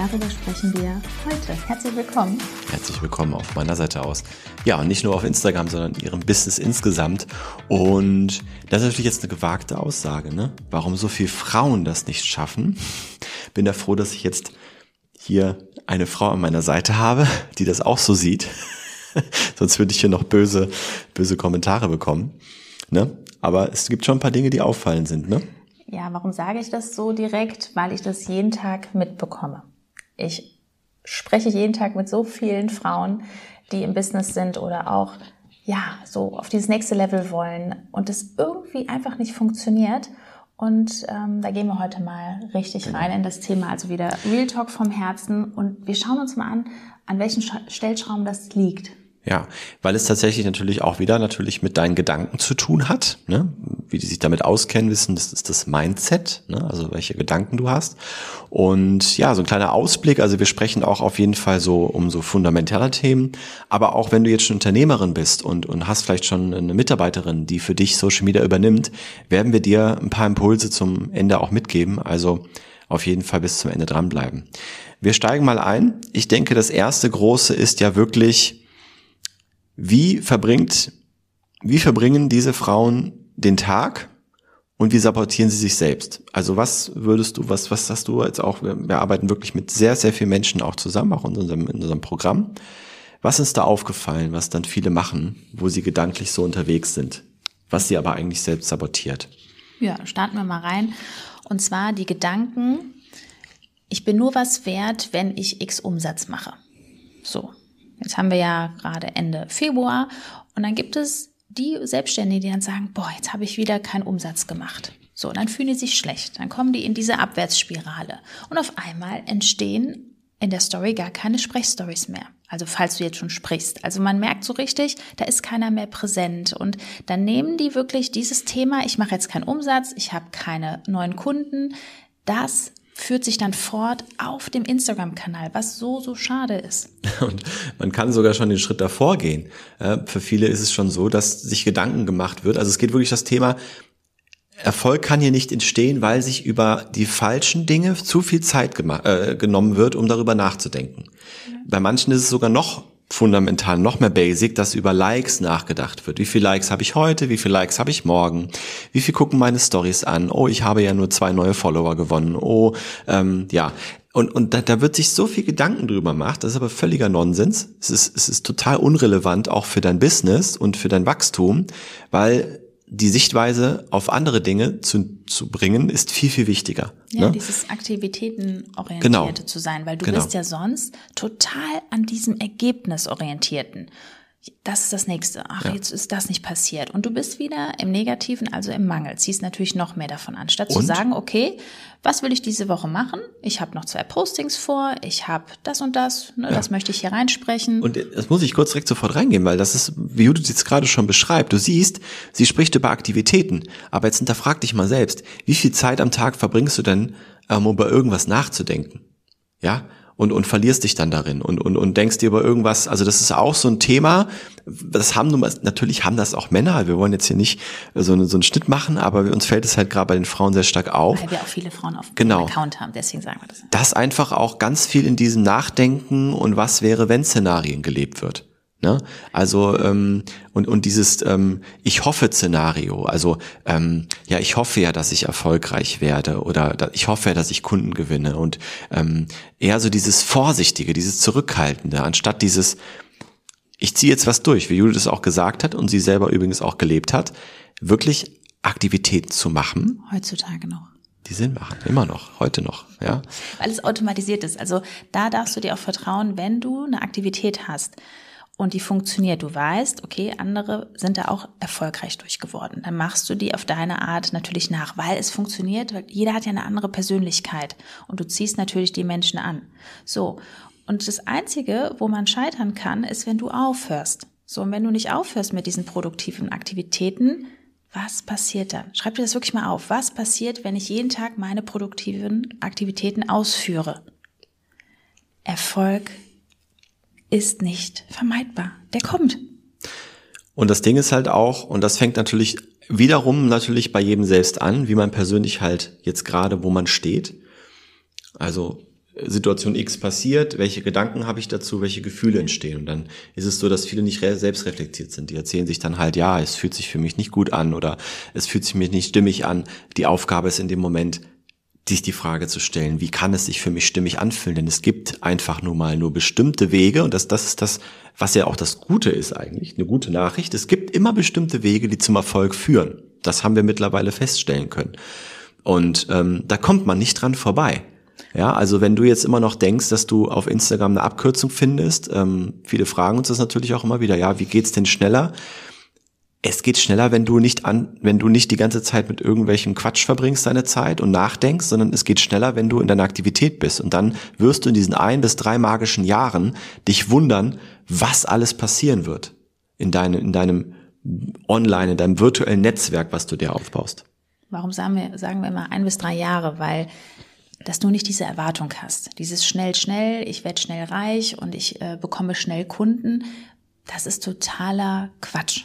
Darüber sprechen wir heute. Herzlich willkommen. Herzlich willkommen auf meiner Seite aus. Ja, und nicht nur auf Instagram, sondern ihrem Business insgesamt. Und das ist natürlich jetzt eine gewagte Aussage, ne? Warum so viele Frauen das nicht schaffen? Bin ja froh, dass ich jetzt hier eine Frau an meiner Seite habe, die das auch so sieht. Sonst würde ich hier noch böse, böse Kommentare bekommen. Ne? Aber es gibt schon ein paar Dinge, die auffallend sind, ne? Ja, warum sage ich das so direkt? Weil ich das jeden Tag mitbekomme. Ich spreche jeden Tag mit so vielen Frauen, die im Business sind oder auch ja, so auf dieses nächste Level wollen und es irgendwie einfach nicht funktioniert. Und ähm, da gehen wir heute mal richtig genau. rein in das Thema, also wieder Real Talk vom Herzen. Und wir schauen uns mal an, an welchen Stellschrauben das liegt. Ja, weil es tatsächlich natürlich auch wieder natürlich mit deinen Gedanken zu tun hat. Ne? Wie die sich damit auskennen, wissen, das ist das Mindset, ne? also welche Gedanken du hast. Und ja, so ein kleiner Ausblick, also wir sprechen auch auf jeden Fall so um so fundamentale Themen, aber auch wenn du jetzt schon Unternehmerin bist und, und hast vielleicht schon eine Mitarbeiterin, die für dich Social Media übernimmt, werden wir dir ein paar Impulse zum Ende auch mitgeben. Also auf jeden Fall bis zum Ende dranbleiben. Wir steigen mal ein. Ich denke, das erste große ist ja wirklich, wie verbringt, wie verbringen diese Frauen den Tag und wie sabotieren sie sich selbst? Also was würdest du, was, was hast du jetzt auch, wir, arbeiten wirklich mit sehr, sehr vielen Menschen auch zusammen, auch in unserem, in unserem Programm. Was ist da aufgefallen, was dann viele machen, wo sie gedanklich so unterwegs sind, was sie aber eigentlich selbst sabotiert? Ja, starten wir mal rein. Und zwar die Gedanken, ich bin nur was wert, wenn ich X Umsatz mache. So. Jetzt haben wir ja gerade Ende Februar und dann gibt es die Selbstständigen, die dann sagen, boah, jetzt habe ich wieder keinen Umsatz gemacht. So, dann fühlen die sich schlecht. Dann kommen die in diese Abwärtsspirale. Und auf einmal entstehen in der Story gar keine Sprechstories mehr. Also falls du jetzt schon sprichst. Also man merkt so richtig, da ist keiner mehr präsent. Und dann nehmen die wirklich dieses Thema, ich mache jetzt keinen Umsatz, ich habe keine neuen Kunden, das führt sich dann fort auf dem Instagram-Kanal, was so, so schade ist. Und man kann sogar schon den Schritt davor gehen. Für viele ist es schon so, dass sich Gedanken gemacht wird. Also es geht wirklich das Thema, Erfolg kann hier nicht entstehen, weil sich über die falschen Dinge zu viel Zeit äh, genommen wird, um darüber nachzudenken. Ja. Bei manchen ist es sogar noch fundamental, noch mehr basic, dass über Likes nachgedacht wird. Wie viele Likes habe ich heute? Wie viele Likes habe ich morgen? Wie viel gucken meine Stories an? Oh, ich habe ja nur zwei neue Follower gewonnen. Oh, ähm, ja. Und, und da, da wird sich so viel Gedanken drüber gemacht, das ist aber völliger Nonsens. Es ist, es ist total unrelevant auch für dein Business und für dein Wachstum, weil die Sichtweise auf andere Dinge zu, zu bringen, ist viel, viel wichtiger. Ja, ne? dieses Aktivitätenorientierte genau. zu sein, weil du genau. bist ja sonst total an diesem Ergebnisorientierten das ist das nächste. Ach, ja. jetzt ist das nicht passiert. Und du bist wieder im Negativen, also im Mangel. Ziehst natürlich noch mehr davon an. Statt Und? zu sagen, okay, was will ich diese Woche machen? Ich habe noch zwei Postings vor, ich habe das und das, ne, ja. das möchte ich hier reinsprechen. Und das muss ich kurz direkt sofort reingehen, weil das ist, wie Judith jetzt gerade schon beschreibt. Du siehst, sie spricht über Aktivitäten. Aber jetzt hinterfrag dich mal selbst, wie viel Zeit am Tag verbringst du denn, um über irgendwas nachzudenken? Ja, und, und verlierst dich dann darin und, und, und denkst dir über irgendwas, also das ist auch so ein Thema, das haben nun, natürlich haben das auch Männer, wir wollen jetzt hier nicht so, eine, so einen Schnitt machen, aber uns fällt es halt gerade bei den Frauen sehr stark auf. Weil wir auch viele Frauen auf genau. dem Account haben, deswegen sagen wir das. Dass einfach auch ganz viel in diesem Nachdenken und was wäre, wenn Szenarien gelebt wird. Ne? Also ähm, und und dieses ähm, ich hoffe Szenario, also ähm, ja ich hoffe ja, dass ich erfolgreich werde oder da, ich hoffe ja, dass ich Kunden gewinne und ähm, eher so dieses vorsichtige, dieses zurückhaltende, anstatt dieses ich ziehe jetzt was durch, wie Judith es auch gesagt hat und sie selber übrigens auch gelebt hat, wirklich Aktivitäten zu machen. Heutzutage noch. Die Sinn machen, immer noch, heute noch, ja. Weil es automatisiert ist. Also da darfst du dir auch vertrauen, wenn du eine Aktivität hast und die funktioniert. Du weißt, okay, andere sind da auch erfolgreich durchgeworden. Dann machst du die auf deine Art natürlich nach, weil es funktioniert, weil jeder hat ja eine andere Persönlichkeit und du ziehst natürlich die Menschen an. So. Und das Einzige, wo man scheitern kann, ist, wenn du aufhörst. So, und wenn du nicht aufhörst mit diesen produktiven Aktivitäten, was passiert dann? Schreib dir das wirklich mal auf. Was passiert, wenn ich jeden Tag meine produktiven Aktivitäten ausführe? Erfolg ist nicht vermeidbar. Der kommt. Und das Ding ist halt auch, und das fängt natürlich wiederum natürlich bei jedem selbst an, wie man persönlich halt jetzt gerade, wo man steht. Also Situation X passiert, welche Gedanken habe ich dazu, welche Gefühle entstehen. Und dann ist es so, dass viele nicht selbst reflektiert sind. Die erzählen sich dann halt, ja, es fühlt sich für mich nicht gut an oder es fühlt sich mir nicht stimmig an. Die Aufgabe ist in dem Moment, sich die Frage zu stellen, wie kann es sich für mich stimmig anfühlen? Denn es gibt einfach nur mal nur bestimmte Wege und das, das ist das, was ja auch das Gute ist eigentlich, eine gute Nachricht. Es gibt immer bestimmte Wege, die zum Erfolg führen. Das haben wir mittlerweile feststellen können. Und ähm, da kommt man nicht dran vorbei. Ja, also wenn du jetzt immer noch denkst, dass du auf Instagram eine Abkürzung findest, ähm, viele fragen uns das natürlich auch immer wieder, ja, wie geht's denn schneller? Es geht schneller, wenn du nicht an, wenn du nicht die ganze Zeit mit irgendwelchem Quatsch verbringst deine Zeit und nachdenkst, sondern es geht schneller, wenn du in deiner Aktivität bist. Und dann wirst du in diesen ein bis drei magischen Jahren dich wundern, was alles passieren wird in, deine, in deinem Online, in deinem virtuellen Netzwerk, was du dir aufbaust. Warum sagen wir, sagen wir immer ein bis drei Jahre? Weil dass du nicht diese Erwartung hast. Dieses schnell, schnell, ich werde schnell reich und ich äh, bekomme schnell Kunden, das ist totaler Quatsch.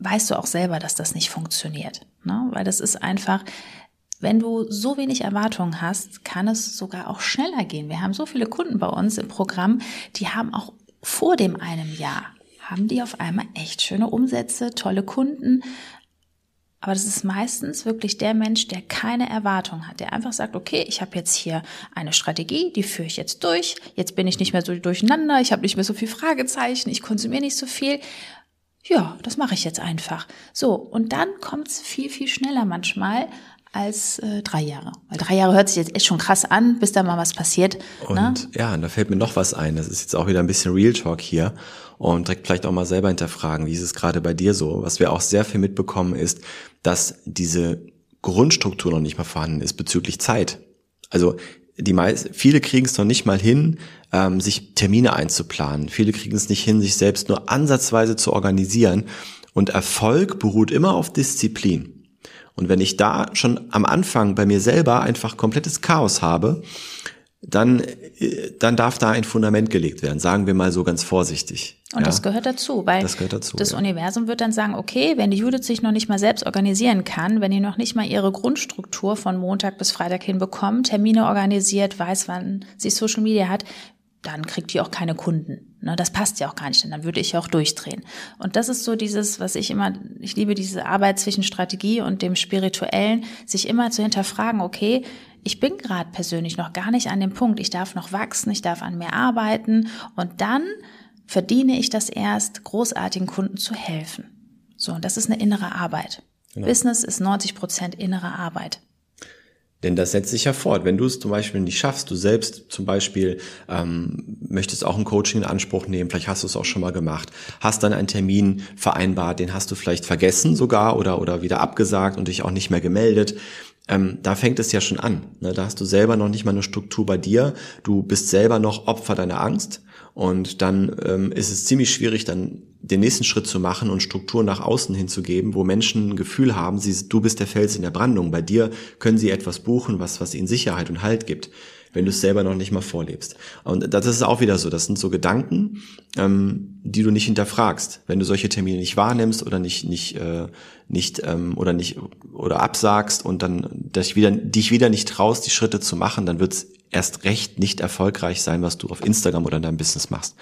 Weißt du auch selber, dass das nicht funktioniert. Ne? Weil das ist einfach, wenn du so wenig Erwartungen hast, kann es sogar auch schneller gehen. Wir haben so viele Kunden bei uns im Programm, die haben auch vor dem einem Jahr, haben die auf einmal echt schöne Umsätze, tolle Kunden, aber das ist meistens wirklich der Mensch, der keine Erwartung hat, der einfach sagt, okay, ich habe jetzt hier eine Strategie, die führe ich jetzt durch, jetzt bin ich nicht mehr so durcheinander, ich habe nicht mehr so viel Fragezeichen, ich konsumiere nicht so viel. Ja, das mache ich jetzt einfach. So, und dann kommt es viel, viel schneller manchmal als äh, drei Jahre. Weil drei Jahre hört sich jetzt echt schon krass an, bis da mal was passiert. Und ne? ja, und da fällt mir noch was ein. Das ist jetzt auch wieder ein bisschen Real Talk hier und direkt vielleicht auch mal selber hinterfragen, wie ist es gerade bei dir so? Was wir auch sehr viel mitbekommen ist, dass diese Grundstruktur noch nicht mal vorhanden ist bezüglich Zeit. Also die meisten, viele kriegen es noch nicht mal hin, ähm, sich Termine einzuplanen. Viele kriegen es nicht hin, sich selbst nur ansatzweise zu organisieren. Und Erfolg beruht immer auf Disziplin. Und wenn ich da schon am Anfang bei mir selber einfach komplettes Chaos habe, dann, äh, dann darf da ein Fundament gelegt werden, sagen wir mal so ganz vorsichtig. Und ja? das gehört dazu, weil das, dazu, das ja. Universum wird dann sagen, okay, wenn die Judith sich noch nicht mal selbst organisieren kann, wenn die noch nicht mal ihre Grundstruktur von Montag bis Freitag hinbekommt, Termine organisiert, weiß, wann sie Social Media hat, dann kriegt die auch keine Kunden. Ne, das passt ja auch gar nicht, denn dann würde ich ja auch durchdrehen. Und das ist so dieses, was ich immer, ich liebe diese Arbeit zwischen Strategie und dem Spirituellen, sich immer zu hinterfragen, okay, ich bin gerade persönlich noch gar nicht an dem Punkt, ich darf noch wachsen, ich darf an mir arbeiten und dann verdiene ich das erst, großartigen Kunden zu helfen. So, und das ist eine innere Arbeit. Genau. Business ist 90 Prozent innere Arbeit. Denn das setzt sich ja fort. Wenn du es zum Beispiel nicht schaffst, du selbst zum Beispiel ähm, möchtest auch ein Coaching in Anspruch nehmen, vielleicht hast du es auch schon mal gemacht, hast dann einen Termin vereinbart, den hast du vielleicht vergessen sogar oder, oder wieder abgesagt und dich auch nicht mehr gemeldet. Ähm, da fängt es ja schon an. Ne? Da hast du selber noch nicht mal eine Struktur bei dir. Du bist selber noch Opfer deiner Angst. Und dann ähm, ist es ziemlich schwierig, dann den nächsten Schritt zu machen und Struktur nach außen hinzugeben, wo Menschen ein Gefühl haben, sie, du bist der Fels in der Brandung. Bei dir können sie etwas buchen, was, was ihnen Sicherheit und Halt gibt, wenn du es selber noch nicht mal vorlebst. Und das ist auch wieder so. Das sind so Gedanken, ähm, die du nicht hinterfragst. Wenn du solche Termine nicht wahrnimmst oder nicht, nicht, äh, nicht ähm, oder nicht oder absagst und dann dich wieder, dich wieder nicht traust, die Schritte zu machen, dann wird's erst recht nicht erfolgreich sein, was du auf Instagram oder in deinem Business machst.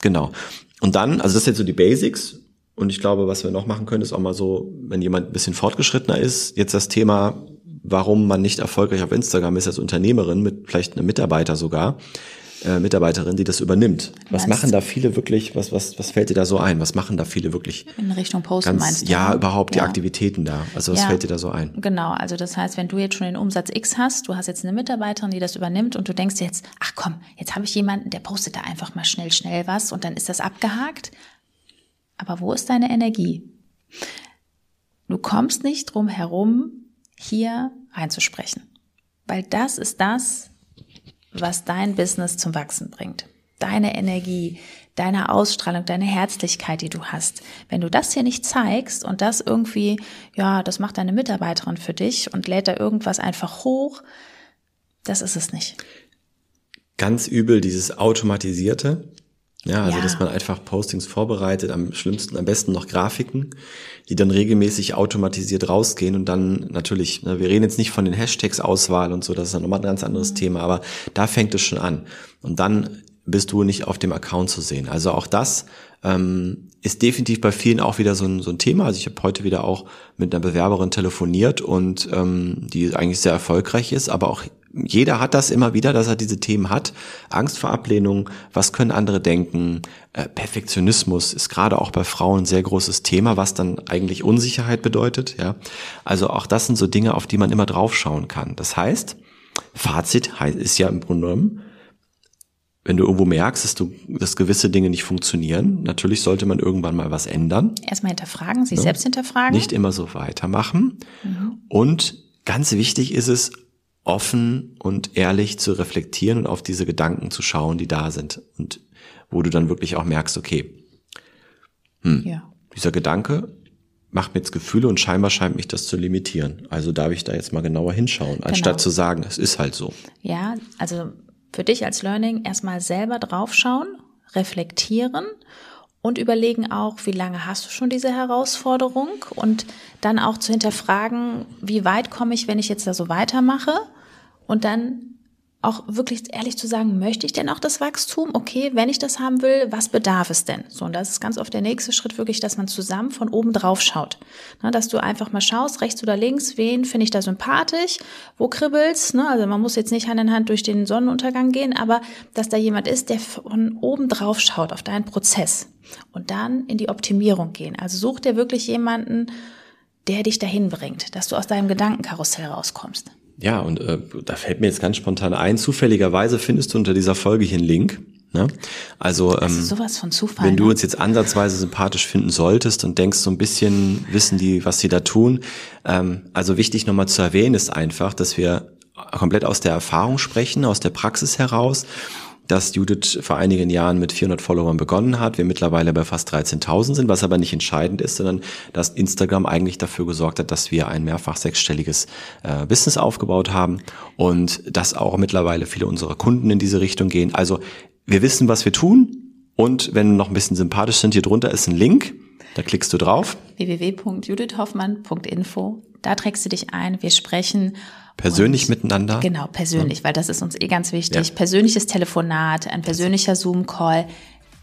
Genau. Und dann, also das sind so die Basics. Und ich glaube, was wir noch machen können, ist auch mal so, wenn jemand ein bisschen fortgeschrittener ist, jetzt das Thema warum man nicht erfolgreich auf Instagram ist als Unternehmerin mit vielleicht einem Mitarbeiter sogar, äh, Mitarbeiterin, die das übernimmt. Was Meinst- machen da viele wirklich, was, was, was fällt dir da so ein? Was machen da viele wirklich? In Richtung Posten Ganz, meinst du? ja, ne? überhaupt die Ja. Aktivitäten da. Also was Ja. fällt dir da so ein? Genau, also das heißt, wenn du jetzt schon den Umsatz X hast, du hast jetzt eine Mitarbeiterin, die das übernimmt und du denkst jetzt, ach komm, jetzt habe ich jemanden, der postet da einfach mal schnell, schnell was und dann ist das abgehakt. Aber wo ist deine Energie? Du kommst nicht drum herum, hier reinzusprechen. Weil das ist das, was dein Business zum Wachsen bringt. Deine Energie, deine Ausstrahlung, deine Herzlichkeit, die du hast. Wenn du das hier nicht zeigst und das irgendwie, ja, das macht deine Mitarbeiterin für dich und lädt da irgendwas einfach hoch, das ist es nicht. Ganz übel dieses automatisierte. Ja, also Ja. dass man einfach Postings vorbereitet, am schlimmsten, am besten noch Grafiken, die dann regelmäßig automatisiert rausgehen und dann natürlich, ne, wir reden jetzt nicht von den Hashtags Auswahl und so, das ist dann nochmal ein ganz anderes Thema, aber da fängt es schon an. Und dann bist du nicht auf dem Account zu sehen. Also auch das ähm, ist definitiv bei vielen auch wieder so ein, so ein Thema. Also ich habe heute wieder auch mit einer Bewerberin telefoniert und ähm, die eigentlich sehr erfolgreich ist, aber auch jeder hat das immer wieder, dass er diese Themen hat. Angst vor Ablehnung, was können andere denken? Äh, Perfektionismus ist gerade auch bei Frauen ein sehr großes Thema, was dann eigentlich Unsicherheit bedeutet. Ja, also auch das sind so Dinge, auf die man immer draufschauen kann. Das heißt, Fazit ist ja im Grunde genommen, wenn du irgendwo merkst, dass du, dass gewisse Dinge nicht funktionieren, natürlich sollte man irgendwann mal was ändern. Erstmal hinterfragen, sich selbst hinterfragen. Nicht immer so weitermachen. Und ganz wichtig ist es, offen und ehrlich zu reflektieren und auf diese Gedanken zu schauen, die da sind. Und wo du dann wirklich auch merkst, okay, ja. dieser Gedanke macht mir jetzt Gefühle und scheinbar scheint mich das zu limitieren. Also darf ich da jetzt mal genauer hinschauen, anstatt zu sagen, es ist halt so. Ja, also für dich als Learning erstmal selber draufschauen, reflektieren und überlegen auch, wie lange hast du schon diese Herausforderung? Und dann auch zu hinterfragen, wie weit komme ich, wenn ich jetzt da so weitermache? Und dann auch wirklich ehrlich zu sagen, möchte ich denn auch das Wachstum? Okay, wenn ich das haben will, was bedarf es denn? So, und das ist ganz oft der nächste Schritt wirklich, dass man zusammen von oben drauf schaut. Ne, dass du einfach mal schaust, rechts oder links, wen finde ich da sympathisch, wo kribbelt's? Ne? Also man muss jetzt nicht Hand in Hand durch den Sonnenuntergang gehen, aber dass da jemand ist, der von oben drauf schaut auf deinen Prozess und dann in die Optimierung gehen. Also such dir wirklich jemanden, der dich dahin bringt, dass du aus deinem Gedankenkarussell rauskommst. Ja, und äh, da fällt mir jetzt ganz spontan ein, zufälligerweise findest du unter dieser Folge hier einen Link. Ne? Also, ähm, ist sowas von Zufall. wenn du ne? uns jetzt ansatzweise sympathisch finden solltest und denkst so ein bisschen, wissen die, was sie da tun. Ähm, also wichtig nochmal zu erwähnen ist einfach, dass wir komplett aus der Erfahrung sprechen, aus der Praxis heraus, dass Judith vor einigen Jahren mit 400 Followern begonnen hat, wir mittlerweile bei fast 13.000 sind, was aber nicht entscheidend ist, sondern dass Instagram eigentlich dafür gesorgt hat, dass wir ein mehrfach sechsstelliges äh, Business aufgebaut haben und dass auch mittlerweile viele unserer Kunden in diese Richtung gehen. Also wir wissen, was wir tun und wenn wir noch ein bisschen sympathisch sind, hier drunter ist ein Link, da klickst du drauf, www.judithhoffmann.info. Da trägst du dich ein, wir sprechen. Persönlich und- miteinander. Genau, persönlich, weil das ist uns eh ganz wichtig. Ja. Persönliches Telefonat, ein persönlicher Zoom-Call,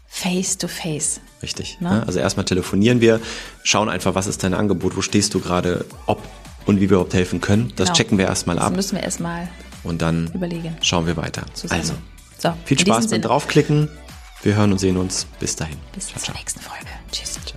face to face. Richtig. Ne? Ne? Also erstmal telefonieren wir, schauen einfach, was ist dein Angebot, wo stehst du gerade, ob und wie wir überhaupt helfen können. Das Genau. checken wir erstmal Das ab müssen wir erstmal und dann überlegen. schauen wir weiter. Zusammen. Also, so, viel Spaß beim Draufklicken. Wir hören und sehen uns. Bis dahin. Bis zur nächsten Folge. Tschüss. Tschüss.